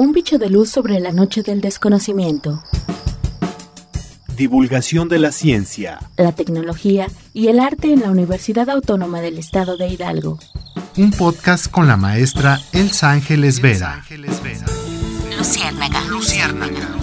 Un bicho de luz sobre la noche del desconocimiento. Divulgación de la ciencia, la tecnología y el arte en la Universidad Autónoma del Estado de Hidalgo. Un podcast con la maestra Elsa Ángeles Vera. Luciérnaga. Luciérnaga.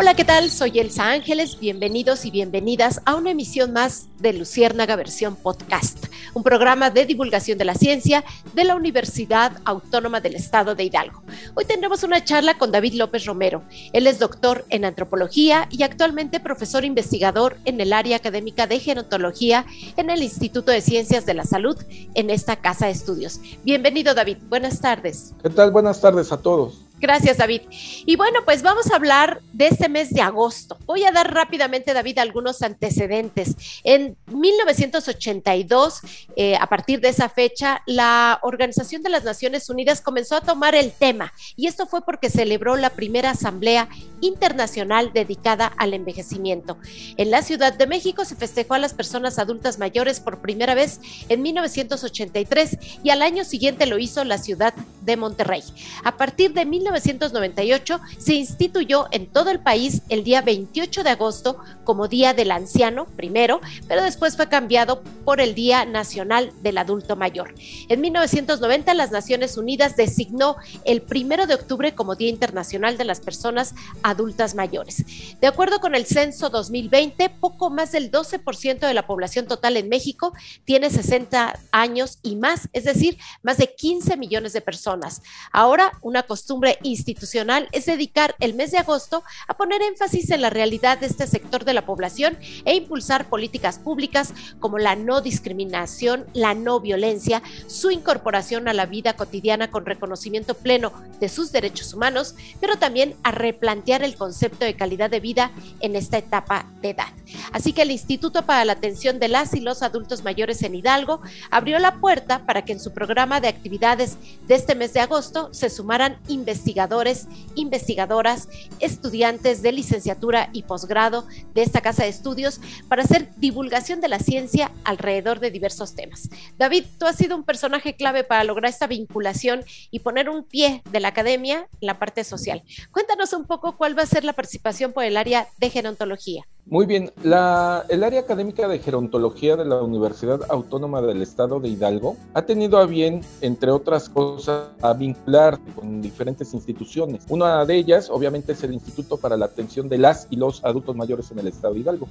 Hola, ¿qué tal? Soy Elsa Ángeles. Bienvenidos y bienvenidas a una emisión más de Luciérnaga versión podcast, un programa de divulgación de la ciencia de la Universidad Autónoma del Estado de Hidalgo. Hoy tendremos una charla con David López Romero. Él es doctor en antropología y actualmente profesor investigador en el área académica de gerontología en el Instituto de Ciencias de la Salud en esta casa de estudios. Bienvenido, David. Buenas tardes. ¿Qué tal? Buenas tardes a todos. Gracias, David. Y bueno, pues vamos a hablar de este mes de agosto. Voy a dar rápidamente, David, algunos antecedentes. En 1982, eh, a partir de esa fecha, la Organización de las Naciones Unidas comenzó a tomar el tema y esto fue porque celebró la primera asamblea internacional dedicada al envejecimiento. En la Ciudad de México se festejó a las personas adultas mayores por primera vez en 1983 y al año siguiente lo hizo la ciudad de Monterrey. A partir de 1998 se instituyó en todo el país el día 28 de agosto como Día del Anciano, primero, pero después fue cambiado por el Día Nacional del Adulto Mayor. En 1990 las Naciones Unidas designó el primero de octubre como Día Internacional de las Personas Adultas Mayores. De acuerdo con el censo 2020, poco más del 12% de la población total en México tiene 60 años y más, es decir, más de 15 millones de personas. Ahora, una costumbre institucional es dedicar el mes de agosto a poner énfasis en la realidad de este sector de la población e impulsar políticas públicas como la no discriminación, la no violencia, su incorporación a la vida cotidiana con reconocimiento pleno de sus derechos humanos, pero también a replantear el concepto de calidad de vida en esta etapa de edad. Así que el Instituto para la Atención de las y los Adultos Mayores en Hidalgo abrió la puerta para que en su programa de actividades de este mes de agosto se sumaran investigaciones investigadores, investigadoras, estudiantes de licenciatura y posgrado de esta casa de estudios para hacer divulgación de la ciencia alrededor de diversos temas. David, tú has sido un personaje clave para lograr esta vinculación y poner un pie de la academia en la parte social. Cuéntanos un poco cuál va a ser la participación por el área de gerontología. Muy bien, la, el área académica de gerontología de la Universidad Autónoma del Estado de Hidalgo ha tenido a bien, entre otras cosas, a vincular con diferentes instituciones. Una de ellas, obviamente, es el Instituto para la Atención de las y los Adultos Mayores en el Estado de Hidalgo.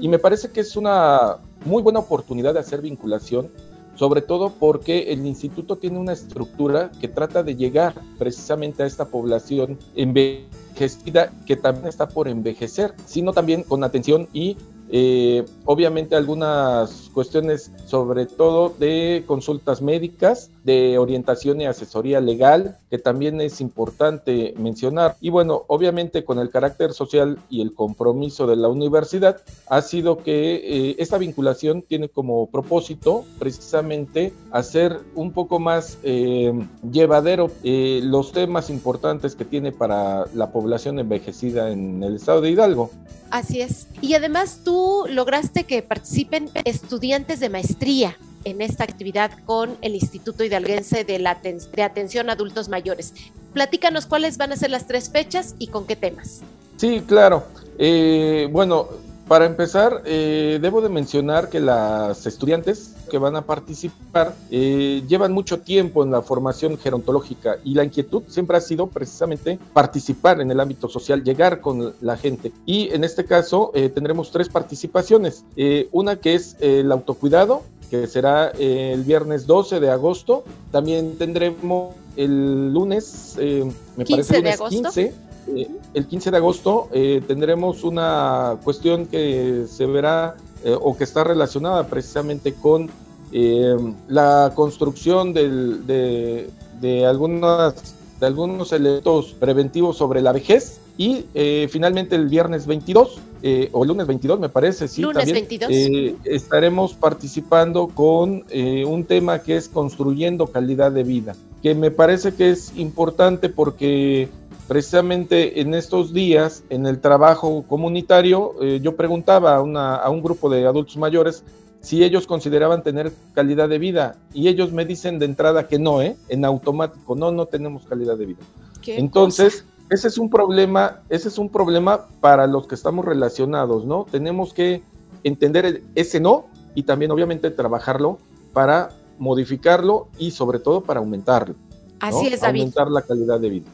Y me parece que es una muy buena oportunidad de hacer vinculación sobre todo porque el instituto tiene una estructura que trata de llegar precisamente a esta población envejecida que también está por envejecer, sino también con atención y eh, obviamente algunas cuestiones sobre todo de consultas médicas, de orientación y asesoría legal, que también es importante mencionar. Y bueno, obviamente con el carácter social y el compromiso de la universidad, ha sido que eh, esta vinculación tiene como propósito precisamente hacer un poco más eh, llevadero los temas importantes que tiene para la población envejecida en el estado de Hidalgo. Así es. Y además tú lograste que participen estudiantes de maestría en esta actividad con el Instituto Hidalguense de, la de Atención a Adultos Mayores. Platícanos cuáles van a ser las tres fechas y con qué temas. Sí, claro. Eh, bueno, para empezar, eh, debo de mencionar que las estudiantes que van a participar eh, llevan mucho tiempo en la formación gerontológica y la inquietud siempre ha sido precisamente participar en el ámbito social, llegar con la gente. Y en este caso eh, tendremos tres participaciones. una que es el autocuidado, que será el viernes 12 de agosto. También tendremos el lunes, me parece lunes 15 eh, el 15 de agosto eh, tendremos una cuestión que se verá eh, o que está relacionada precisamente con la construcción de, algunas, de algunos elementos preventivos sobre la vejez. Y finalmente el viernes 22, o el lunes 22 me parece, sí, también, estaremos participando con un tema que es construyendo calidad de vida, que me parece que es importante porque precisamente en estos días, en el trabajo comunitario, eh, yo preguntaba a, un grupo de adultos mayores si ellos consideraban tener calidad de vida y ellos me dicen de entrada que no, ¿eh? en automático, no, no tenemos calidad de vida. Entonces, ese es un problema, ese es un problema para los que estamos relacionados, ¿no? Tenemos que entender ese no y también obviamente trabajarlo para modificarlo y sobre todo para aumentarlo. Así es, David. Aumentar la calidad de vida.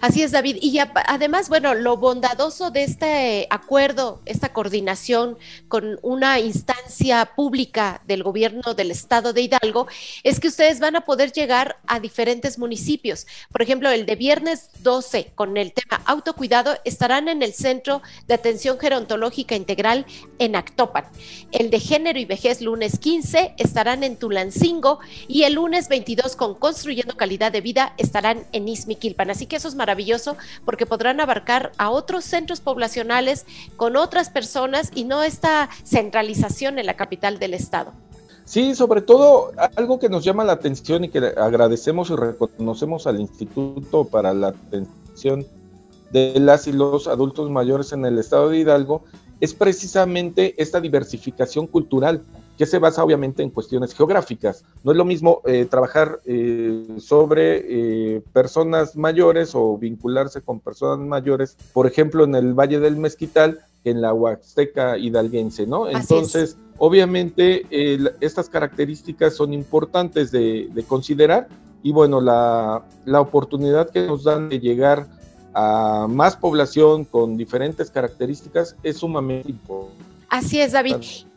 Así es, David. Y además, bueno, lo bondadoso de este acuerdo, esta coordinación con una instancia pública del gobierno del estado de Hidalgo, es que ustedes van a poder llegar a diferentes municipios. Por ejemplo, el de viernes 12 con el tema autocuidado estarán en el Centro de Atención Gerontológica Integral en Actopan. El de género y vejez lunes 15 estarán en Tulancingo y el lunes 22 con Construyendo Calidad de Vida estarán en Izmiquilpan. Así que eso es maravilloso porque podrán abarcar a otros centros poblacionales con otras personas y no esta centralización en la capital del estado. Sí, sobre todo algo que nos llama la atención y que agradecemos y reconocemos al Instituto para la Atención de las y los Adultos Mayores en el estado de Hidalgo es precisamente esta diversificación cultural que se basa obviamente en cuestiones geográficas. No es lo mismo eh, trabajar eh, sobre eh, personas mayores o vincularse con personas mayores, por ejemplo, en el Valle del Mezquital, que en la Huasteca hidalguense, ¿no? Entonces, obviamente, estas características son importantes de, considerar y bueno, la, la oportunidad que nos dan de llegar a más población con diferentes características es sumamente importante. Así es, David.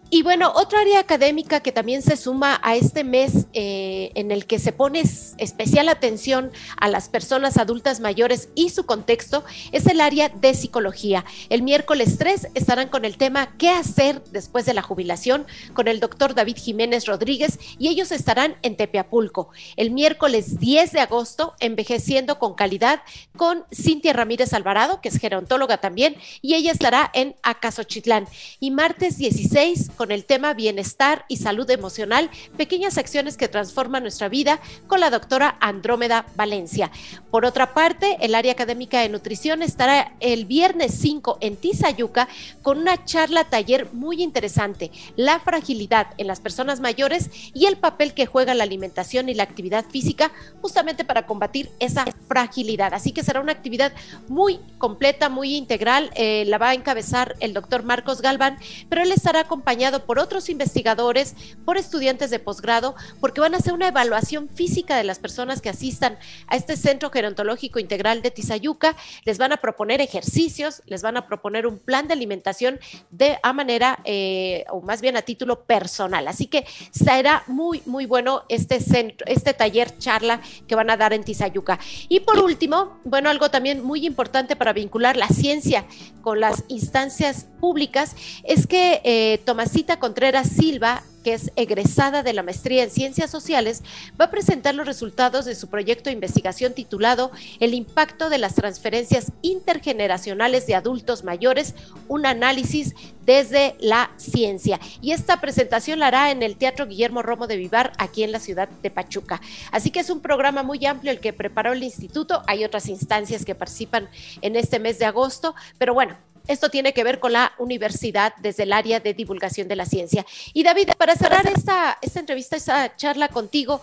Y bueno, otra área académica que también se suma a este mes eh, en el que se pone especial atención a las personas adultas mayores y su contexto es el área de psicología. El miércoles 3 estarán con el tema ¿Qué hacer después de la jubilación? con el doctor David Jiménez Rodríguez y ellos estarán en Tepeapulco. El miércoles 10 de agosto, envejeciendo con calidad con Cintia Ramírez Alvarado, que es gerontóloga también, y ella estará en Acasochitlán. Y martes 16 con el tema bienestar y salud emocional, pequeñas acciones que transforman nuestra vida con la doctora Andrómeda Valencia. Por otra parte, el área académica de nutrición estará el viernes 5 en Tizayuca con una charla taller muy interesante, la fragilidad en las personas mayores y el papel que juega la alimentación y la actividad física justamente para combatir esa fragilidad. Así que será una actividad muy completa, muy integral. Eh, la va a encabezar el doctor Marcos Galván, pero él estará acompañado por otros investigadores, por estudiantes de posgrado, porque van a hacer una evaluación física de las personas que asistan a este Centro Gerontológico Integral de Tizayuca. Les van a proponer ejercicios, les van a proponer un plan de alimentación de a manera, eh, o más bien a título personal. Así que será muy, muy bueno este centro, este taller charla que van a dar en Tizayuca. Y por último, bueno, algo también muy importante para vincular la ciencia con las instancias públicas es que eh, Tomás Cita Contreras Silva, que es egresada de la maestría en Ciencias Sociales, va a presentar los resultados de su proyecto de investigación titulado El impacto de las transferencias intergeneracionales de adultos mayores, un análisis desde la ciencia. Y esta presentación la hará en el Teatro Guillermo Romo de Vivar, aquí en la ciudad de Pachuca. Así que es un programa muy amplio el que preparó el instituto. Hay otras instancias que participan en este mes de agosto, pero bueno, esto tiene que ver con la universidad desde el área de divulgación de la ciencia. Y David, para cerrar esta, esta entrevista, esta charla contigo,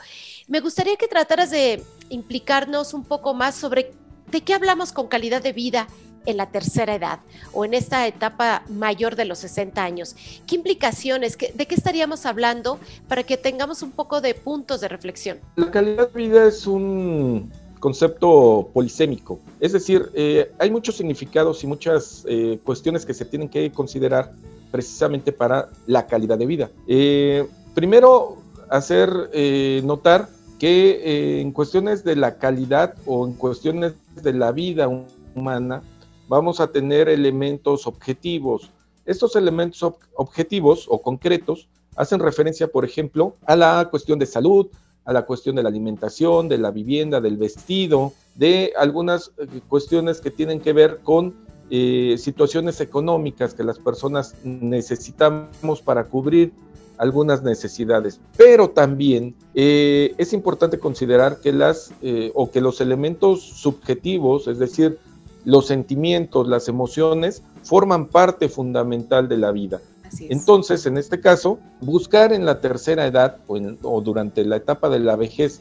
me gustaría que trataras de implicarnos un poco más sobre de qué hablamos con calidad de vida en la tercera edad o en esta etapa mayor de los 60 años. ¿Qué implicaciones, de qué estaríamos hablando para que tengamos un poco de puntos de reflexión? La calidad de vida es un concepto polisémico. Es decir, eh, hay muchos significados y muchas eh, cuestiones que se tienen que considerar precisamente para la calidad de vida. Eh, primero, hacer notar que en cuestiones de la calidad o en cuestiones de la vida humana, vamos a tener elementos objetivos. Estos elementos objetivos o concretos hacen referencia, por ejemplo, a la cuestión de salud, a la cuestión de la alimentación, de la vivienda, del vestido, de algunas eh, cuestiones que tienen que ver con eh, situaciones económicas que las personas necesitamos para cubrir algunas necesidades. Pero también eh, es importante considerar que las o que los elementos subjetivos, es decir, los sentimientos, las emociones, forman parte fundamental de la vida. Entonces, en este caso, buscar en la tercera edad o, durante la etapa de la vejez,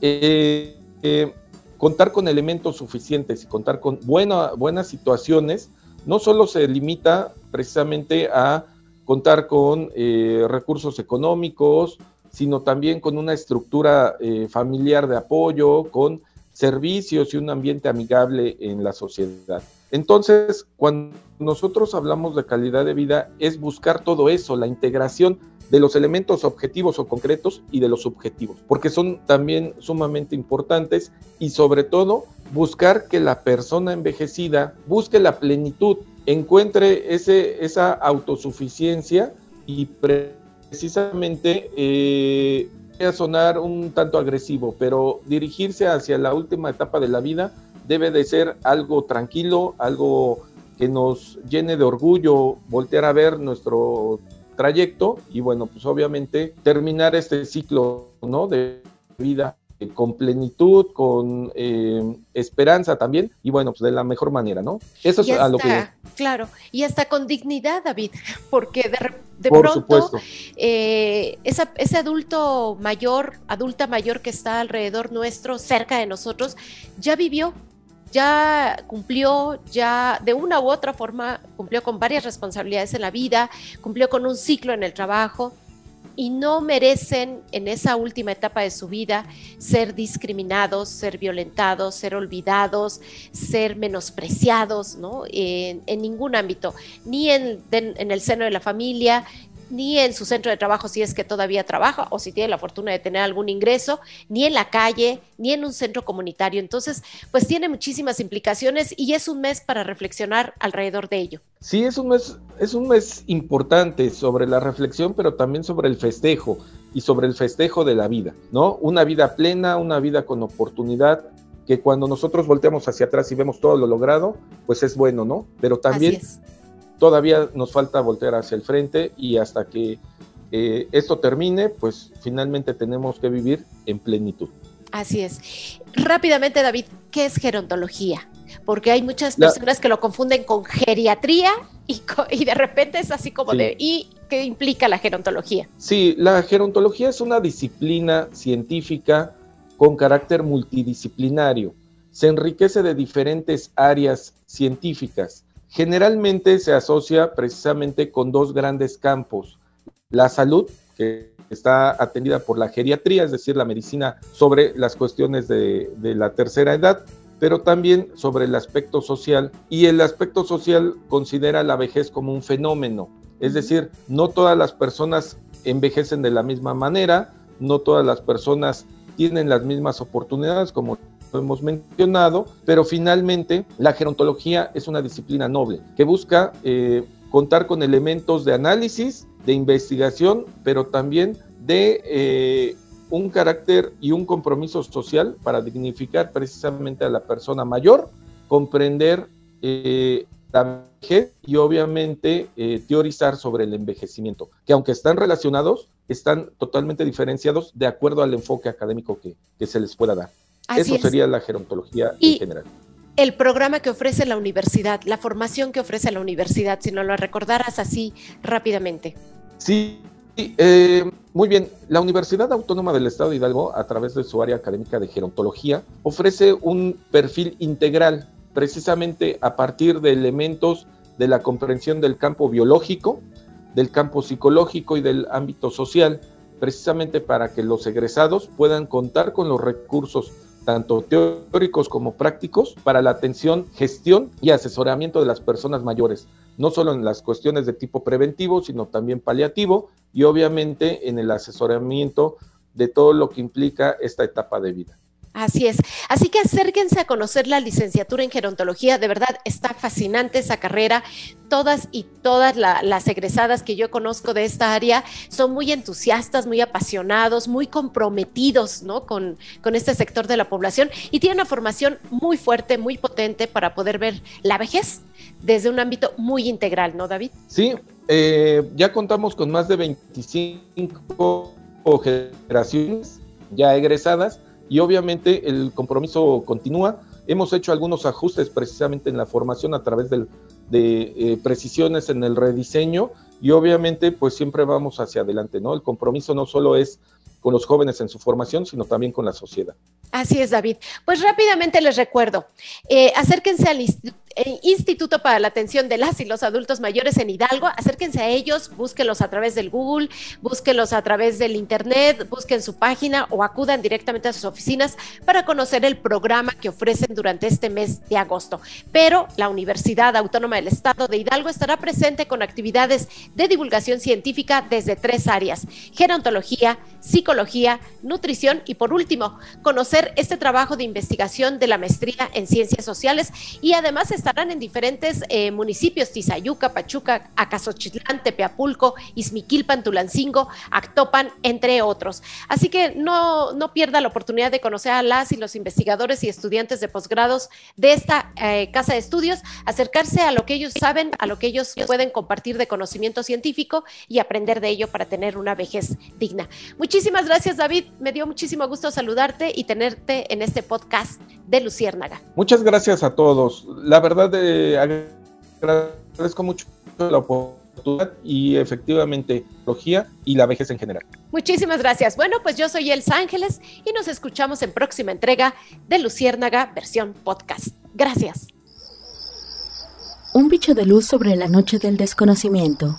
eh, eh, contar con elementos suficientes y contar con buenas situaciones, no solo se limita precisamente a contar con eh, recursos económicos, sino también con una estructura familiar de apoyo, con servicios y un ambiente amigable en la sociedad. Entonces, cuando nosotros hablamos de calidad de vida, es buscar todo eso, la integración de los elementos objetivos o concretos y de los subjetivos, porque son también sumamente importantes y sobre todo buscar que la persona envejecida busque la plenitud, encuentre ese, esa autosuficiencia y precisamente eh, a sonar un tanto agresivo, pero dirigirse hacia la última etapa de la vida debe de ser algo tranquilo, algo que nos llene de orgullo, voltear a ver nuestro trayecto y bueno, pues obviamente terminar este ciclo, ¿no? De vida con plenitud, con eh, esperanza también, y bueno, pues de la mejor manera, ¿no? Eso es a lo que... Claro, y hasta con dignidad, David, porque de, pronto eh, ese adulto mayor, adulta mayor que está alrededor nuestro, cerca de nosotros, ya vivió, ya cumplió, ya de una u otra forma cumplió con varias responsabilidades en la vida, cumplió con un ciclo en el trabajo y no merecen en esa última etapa de su vida ser discriminados, ser violentados, ser olvidados, ser menospreciados, ¿no? En, ningún ámbito, ni en, en, el seno de la familia, ni en su centro de trabajo si es que todavía trabaja o si tiene la fortuna de tener algún ingreso, ni en la calle, ni en un centro comunitario. Entonces, pues tiene muchísimas implicaciones y es un mes para reflexionar alrededor de ello. Sí, es un mes, es un mes importante sobre la reflexión, pero también sobre el festejo y sobre el festejo de la vida, ¿no? Una vida plena, una vida con oportunidad, que cuando nosotros volteamos hacia atrás y vemos todo lo logrado, pues es bueno, ¿no? Pero también todavía nos falta voltear hacia el frente y hasta que eh, esto termine, pues finalmente tenemos que vivir en plenitud. Así es. Rápidamente, David, ¿qué es gerontología? Porque hay muchas personas que lo confunden con geriatría y, y, de repente es así como de, ¿y qué implica la gerontología? Sí, la gerontología es una disciplina científica con carácter multidisciplinario. Se enriquece de diferentes áreas científicas generalmente se asocia precisamente con dos grandes campos. La salud, que está atendida por la geriatría, es decir, la medicina sobre las cuestiones de, la tercera edad, pero también sobre el aspecto social. Y el aspecto social considera la vejez como un fenómeno, es decir, no todas las personas envejecen de la misma manera, no todas las personas tienen las mismas oportunidades, como hemos mencionado, pero finalmente la gerontología es una disciplina noble que busca eh, contar con elementos de análisis, de investigación, pero también de eh, un carácter y un compromiso social para dignificar precisamente a la persona mayor, comprender eh, la vejez y obviamente teorizar sobre el envejecimiento, que aunque están relacionados, están totalmente diferenciados de acuerdo al enfoque académico que se les pueda dar. Eso sería la gerontología en general. El programa que ofrece la universidad, la formación que ofrece la universidad, si no lo recordaras así rápidamente. Sí, eh, muy bien. La Universidad Autónoma del Estado de Hidalgo, a través de su área académica de gerontología, ofrece un perfil integral, precisamente a partir de elementos de la comprensión del campo biológico, del campo psicológico y del ámbito social, precisamente para que los egresados puedan contar con los recursos tanto teóricos como prácticos, para la atención, gestión y asesoramiento de las personas mayores, no solo en las cuestiones de tipo preventivo, sino también paliativo y obviamente en el asesoramiento de todo lo que implica esta etapa de vida. Así es. Así que acérquense a conocer la licenciatura en gerontología. De verdad, está fascinante esa carrera. Todas y todas las egresadas que yo conozco de esta área son muy entusiastas, muy apasionados, muy comprometidos ¿no? con, con este sector de la población y tienen una formación muy fuerte, muy potente para poder ver la vejez desde un ámbito muy integral, ¿no, David? Sí, eh, ya contamos con más de 25 generaciones ya egresadas y obviamente el compromiso continúa. Hemos hecho algunos ajustes precisamente en la formación a través de eh, precisiones en el rediseño y obviamente pues siempre vamos hacia adelante, ¿no? El compromiso no solo es con los jóvenes en su formación, sino también con la sociedad. Así es, David. Pues rápidamente les recuerdo, eh, acérquense al eh, Instituto para la Atención de las y los Adultos Mayores en Hidalgo, acérquense a ellos, búsquenlos a través del Google, búsquenlos a través del Internet, busquen su página o acudan directamente a sus oficinas para conocer el programa que ofrecen durante este mes de agosto. Pero la Universidad Autónoma del Estado de Hidalgo estará presente con actividades de divulgación científica desde tres áreas, gerontología, psicología, nutrición y por último, conocer este trabajo de investigación de la maestría en ciencias sociales y además estarán en diferentes eh, municipios, Tizayuca, Pachuca, Acasochitlán, Tepeapulco, Izmiquilpan, Tulancingo, Actopan, entre otros. Así que no, no pierda la oportunidad de conocer a las y los investigadores y estudiantes de posgrados de esta eh, casa de estudios, acercarse a lo que ellos saben, a lo que ellos pueden compartir de conocimiento científico y aprender de ello para tener una vejez digna. Muchísimas gracias, David. Me dio muchísimo gusto saludarte y tener en este podcast de Luciérnaga. Muchas gracias a todos. La verdad, eh, agradezco mucho la oportunidad y efectivamente tecnología y la vejez en general. Muchísimas gracias. Bueno, pues yo soy Els Ángeles y nos escuchamos en próxima entrega de Luciérnaga versión podcast. Gracias. Un bicho de luz sobre la noche del desconocimiento.